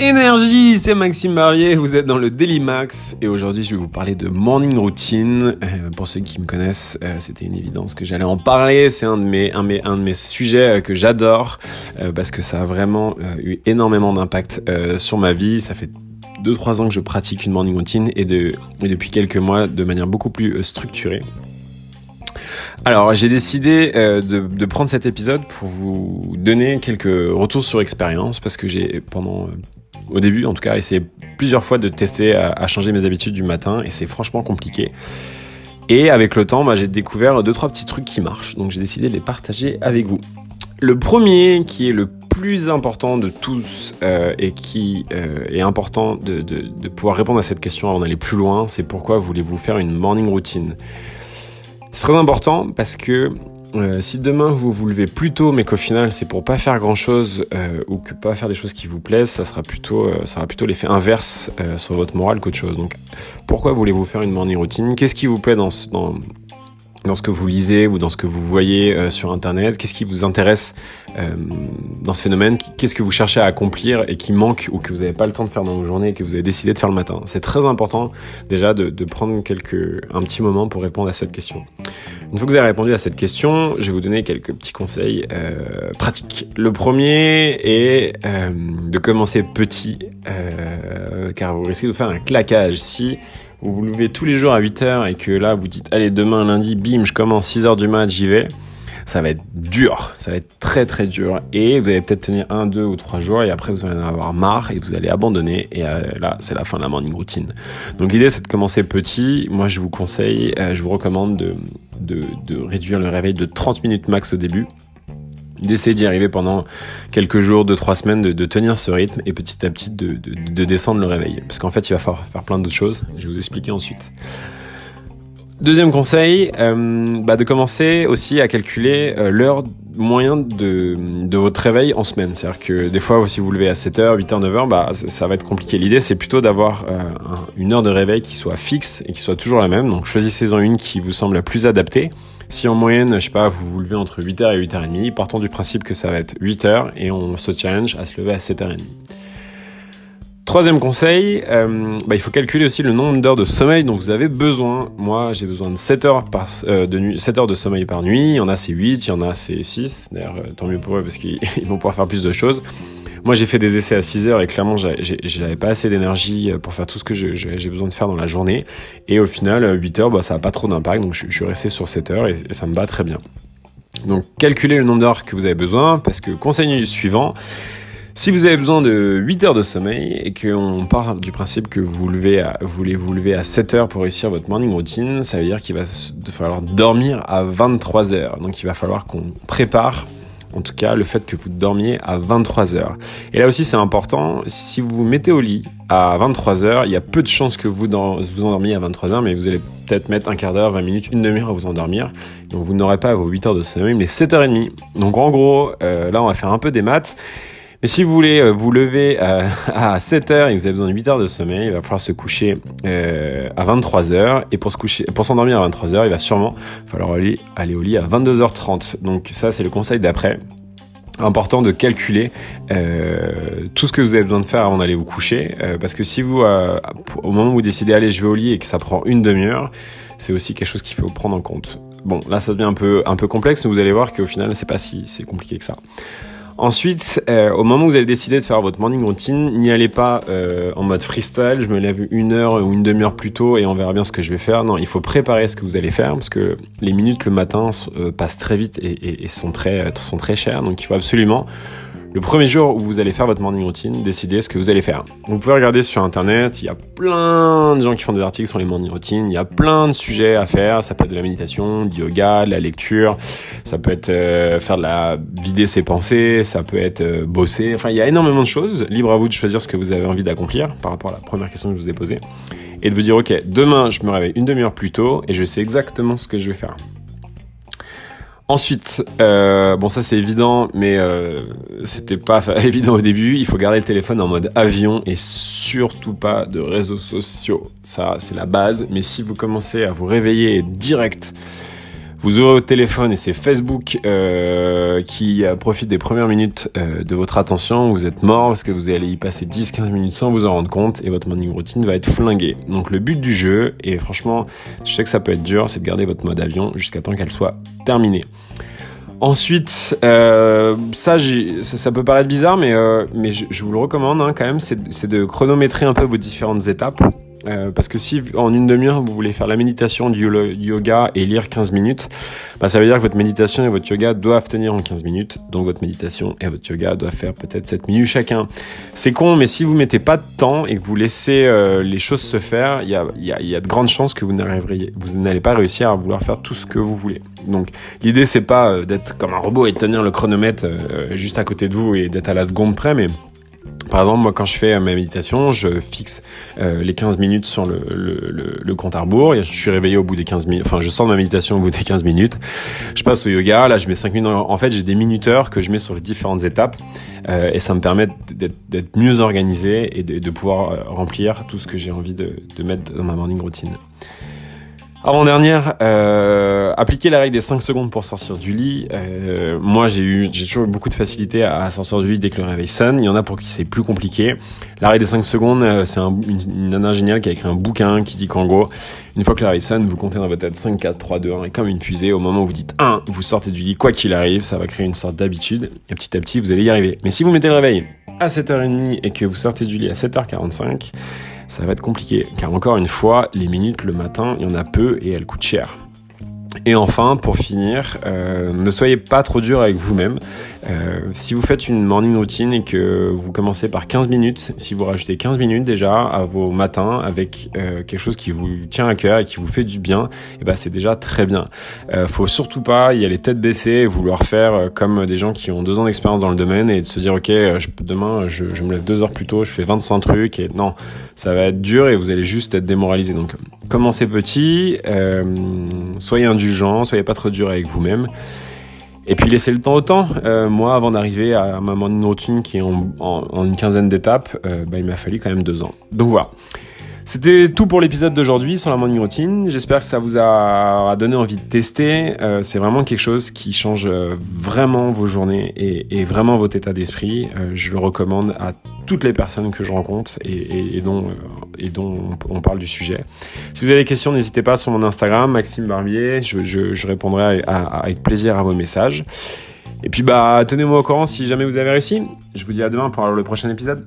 Énergie, c'est Maxime Barrier, vous êtes dans le Daily Max et aujourd'hui je vais vous parler de morning routine. Euh, pour ceux qui me connaissent, euh, c'était une évidence que j'allais en parler, c'est un de mes, un, un de mes sujets euh, que j'adore parce que ça a vraiment eu énormément d'impact sur ma vie. Ça fait 2-3 ans que je pratique une morning routine et, de, depuis quelques mois de manière beaucoup plus structurée. Alors, j'ai décidé euh, de, prendre cet épisode pour vous donner quelques retours sur expérience parce que j'ai pendant au début en tout cas essayé plusieurs fois de tester à, changer mes habitudes du matin et c'est franchement compliqué. Et avec le temps, bah, j'ai découvert deux trois petits trucs qui marchent, donc j'ai décidé de les partager avec vous. Le premier, qui est le plus important de tous euh, et qui est important de pouvoir répondre à cette question avant d'aller plus loin, c'est pourquoi voulez-vous faire une morning routine? C'est très important parce que euh, si demain vous vous levez plus tôt, mais qu'au final c'est pour pas faire grand chose euh, ou que pas faire des choses qui vous plaisent, ça sera plutôt, euh, ça plutôt l'effet inverse sur votre morale qu'autre chose. Donc, pourquoi voulez-vous faire une morning routine? Qu'est-ce qui vous plaît dans, dans, dans ce que vous lisez ou dans ce que vous voyez euh, sur Internet Qu'est-ce qui vous intéresse euh, dans ce phénomène? Qu'est-ce que vous cherchez à accomplir et qui manque ou que vous n'avez pas le temps de faire dans vos journées et que vous avez décidé de faire le matin? C'est très important déjà de, de, prendre quelques, un petit moment pour répondre à cette question. Une fois que vous avez répondu à cette question, je vais vous donner quelques petits conseils euh, pratiques. Le premier est euh, de commencer petit, euh, car vous risquez de faire un claquage si vous vous levez tous les jours à 8h et que là vous dites allez demain lundi bim je commence 6h du mat j'y vais. Ça va être dur, ça va être très très dur. Et vous allez peut-être tenir un, deux ou trois jours et après vous allez en avoir marre et vous allez abandonner. Et euh, là c'est la fin de la morning routine. Donc l'idée c'est de commencer petit. Moi je vous conseille, euh, je vous recommande de, de, de réduire le réveil de 30 minutes max au début d'essayer d'y arriver pendant quelques jours, deux, trois semaines, de, tenir ce rythme et petit à petit de, descendre le réveil. Parce qu'en fait, il va falloir faire plein d'autres choses. Je vais vous expliquer ensuite. Deuxième conseil, euh, bah de commencer aussi à calculer euh, l'heure moyenne de, de votre réveil en semaine. C'est-à-dire que des fois, si vous, vous levez à 7h, 8h, 9h, bah, ça, va être compliqué. L'idée, c'est plutôt d'avoir euh, une heure de réveil qui soit fixe et qui soit toujours la même. Donc choisissez-en une qui vous semble la plus adaptée. Si en moyenne, je sais pas, vous vous levez entre 8h et 8h30, partons du principe que ça va être 8h et on se challenge à se lever à 7h30. Troisième conseil, euh, bah, il faut calculer aussi le nombre d'heures de sommeil dont vous avez besoin. Moi, j'ai besoin de 7 heures, par, euh, de nuit, 7 heures de sommeil par nuit. Il y en a c'est 8, il y en a c'est 6. D'ailleurs, euh, tant mieux pour eux parce qu'ils vont pouvoir faire plus de choses. Moi, j'ai fait des essais à 6 heures et clairement, j'avais pas assez d'énergie pour faire tout ce que j'ai besoin de faire dans la journée. Et au final, 8 heures, bah, ça a pas trop d'impact. Donc, je, suis resté sur 7 heures et, ça me bat très bien. Donc, calculez le nombre d'heures que vous avez besoin parce que conseil suivant, si vous avez besoin de 8 heures de sommeil et qu'on part du principe que vous, levez à, vous voulez vous lever à 7 heures pour réussir votre morning routine, ça veut dire qu'il va falloir dormir à 23 heures. Donc il va falloir qu'on prépare en tout cas, le fait que vous dormiez à 23 heures. Et là aussi, c'est important. Si vous vous mettez au lit à 23 heures, il y a peu de chances que vous, vous endormiez à 23 heures, mais vous allez peut-être mettre un quart d'heure, 20 minutes, une demi-heure à vous endormir. Donc, vous n'aurez pas vos 8 heures de sommeil, mais 7h30. Donc, en gros, euh, là, on va faire un peu des maths. Mais si vous voulez euh, vous lever euh, à, 7 heures et que vous avez besoin de 8 heures de sommeil, il va falloir se coucher à 23 heures. Et pour se s'endormir à 23 heures, il va sûrement falloir aller, au lit à 22h30. Donc ça, c'est le conseil d'après important de calculer euh, tout ce que vous avez besoin de faire avant d'aller vous coucher euh, parce que si vous euh, au moment où vous décidez aller je vais au lit et que ça prend une demi-heure c'est aussi quelque chose qu'il faut prendre en compte bon là ça devient un peu un peu complexe mais vous allez voir qu'au final c'est pas si compliqué que ça Ensuite, euh, au moment où vous allez décider de faire votre morning routine, n'y allez pas euh, en mode freestyle, je me lève une heure ou une demi-heure plus tôt et on verra bien ce que je vais faire. Non, il faut préparer ce que vous allez faire parce que les minutes le matin euh, passent très vite et, et, sont très sont très chères. Donc il faut absolument le premier jour où vous allez faire votre morning routine, décidez ce que vous allez faire. Vous pouvez regarder sur internet, il y a plein de gens qui font des articles sur les morning routines, il y a plein de sujets à faire, ça peut être de la méditation, du yoga, de la lecture, ça peut être euh, faire de la vider ses pensées, ça peut être euh, bosser, enfin il y a énormément de choses, libre à vous de choisir ce que vous avez envie d'accomplir par rapport à la première question que je vous ai posée et de vous dire ok, demain je me réveille une demi-heure plus tôt et je sais exactement ce que je vais faire. Ensuite, euh, bon ça c'est évident, mais euh, c'était pas évident au début. Il faut garder le téléphone en mode avion et surtout pas de réseaux sociaux. Ça c'est la base. Mais si vous commencez à vous réveiller direct, Vous ouvrez votre téléphone et c'est Facebook euh, qui profite des premières minutes euh, de votre attention. Vous êtes mort parce que vous allez y passer 10-15 minutes sans vous en rendre compte et votre morning routine va être flinguée. Donc le but du jeu, et franchement, je sais que ça peut être dur, c'est de garder votre mode avion jusqu'à temps qu'elle soit terminée. Ensuite, euh, ça, ça, peut paraître bizarre, mais, mais je, vous le recommande hein, quand même, c'est de chronométrer un peu vos différentes étapes. Euh, parce que si en une demi-heure vous voulez faire la méditation, du yoga et lire 15 minutes, bah, ça veut dire que votre méditation et votre yoga doivent tenir en 15 minutes. Donc votre méditation et votre yoga doivent faire peut-être 7 minutes chacun. C'est con, mais si vous mettez pas de temps et que vous laissez euh, les choses se faire, il y a, y, a, y a, de grandes chances que vous n'allez pas réussir à vouloir faire tout ce que vous voulez. Donc l'idée c'est pas euh, d'être comme un robot et de tenir le chronomètre juste à côté de vous et d'être à la seconde près, mais par exemple, moi, quand je fais ma méditation, je fixe euh, les 15 minutes sur le, le, le, compte à rebours. Et je suis réveillé au bout des 15 minutes. Enfin, je de ma méditation au bout des 15 minutes. Je passe au yoga. Là, je mets 5 minutes. En fait, j'ai des minuteurs que je mets sur les différentes étapes. Euh, et ça me permet d'être mieux organisé et de, pouvoir euh, remplir tout ce que j'ai envie de mettre dans ma morning routine. Avant-dernière, euh, appliquer la règle des 5 secondes pour sortir du lit. Euh, moi, j'ai eu, j'ai toujours eu beaucoup de facilité à, sortir du lit dès que le réveil sonne. Il y en a pour qui c'est plus compliqué. La règle des 5 secondes, euh, c'est un, une, une nana géniale qui a écrit un bouquin qui dit qu'en gros, une fois que le réveil sonne, vous comptez dans votre tête 5, 4, 3, 2, 1 et comme une fusée, au moment où vous dites 1, vous sortez du lit, quoi qu'il arrive, ça va créer une sorte d'habitude et petit à petit, vous allez y arriver. Mais si vous mettez le réveil à 7h30 et que vous sortez du lit à 7h45, ça va être compliqué. Car encore une fois, les minutes le matin, il y en a peu et elles coûtent cher. Et enfin, pour finir, euh, ne soyez pas trop dur avec vous-même. Euh, si vous faites une morning routine et que vous commencez par 15 minutes, si vous rajoutez 15 minutes déjà à vos matins avec euh, quelque chose qui vous tient à cœur et qui vous fait du bien, et eh ben c'est déjà très bien. Euh, faut surtout pas y aller tête baissée et vouloir faire euh, comme des gens qui ont deux ans d'expérience dans le domaine et de se dire ok je, demain je, je, me lève deux heures plus tôt, je fais 25 trucs et non, ça va être dur et vous allez juste être démoralisé. Donc commencez petit, soyez indulgent, soyez pas trop dur avec vous-même. Et puis laisser le temps au temps. Euh, moi, avant d'arriver à ma morning routine qui est en, en, une quinzaine d'étapes, euh, bah, il m'a fallu quand même deux ans. Donc voilà. C'était tout pour l'épisode d'aujourd'hui sur la morning routine. J'espère que ça vous a donné envie de tester. Euh, c'est vraiment quelque chose qui change euh, vraiment vos journées et, vraiment votre état d'esprit. Euh, je le recommande à toutes les personnes que je rencontre et, dont, on parle du sujet. Si vous avez des questions, n'hésitez pas sur mon Instagram, Maxime Barbier. Je répondrai avec plaisir à vos messages. Et puis bah tenez-moi au courant si jamais vous avez réussi. Je vous dis à demain pour le prochain épisode.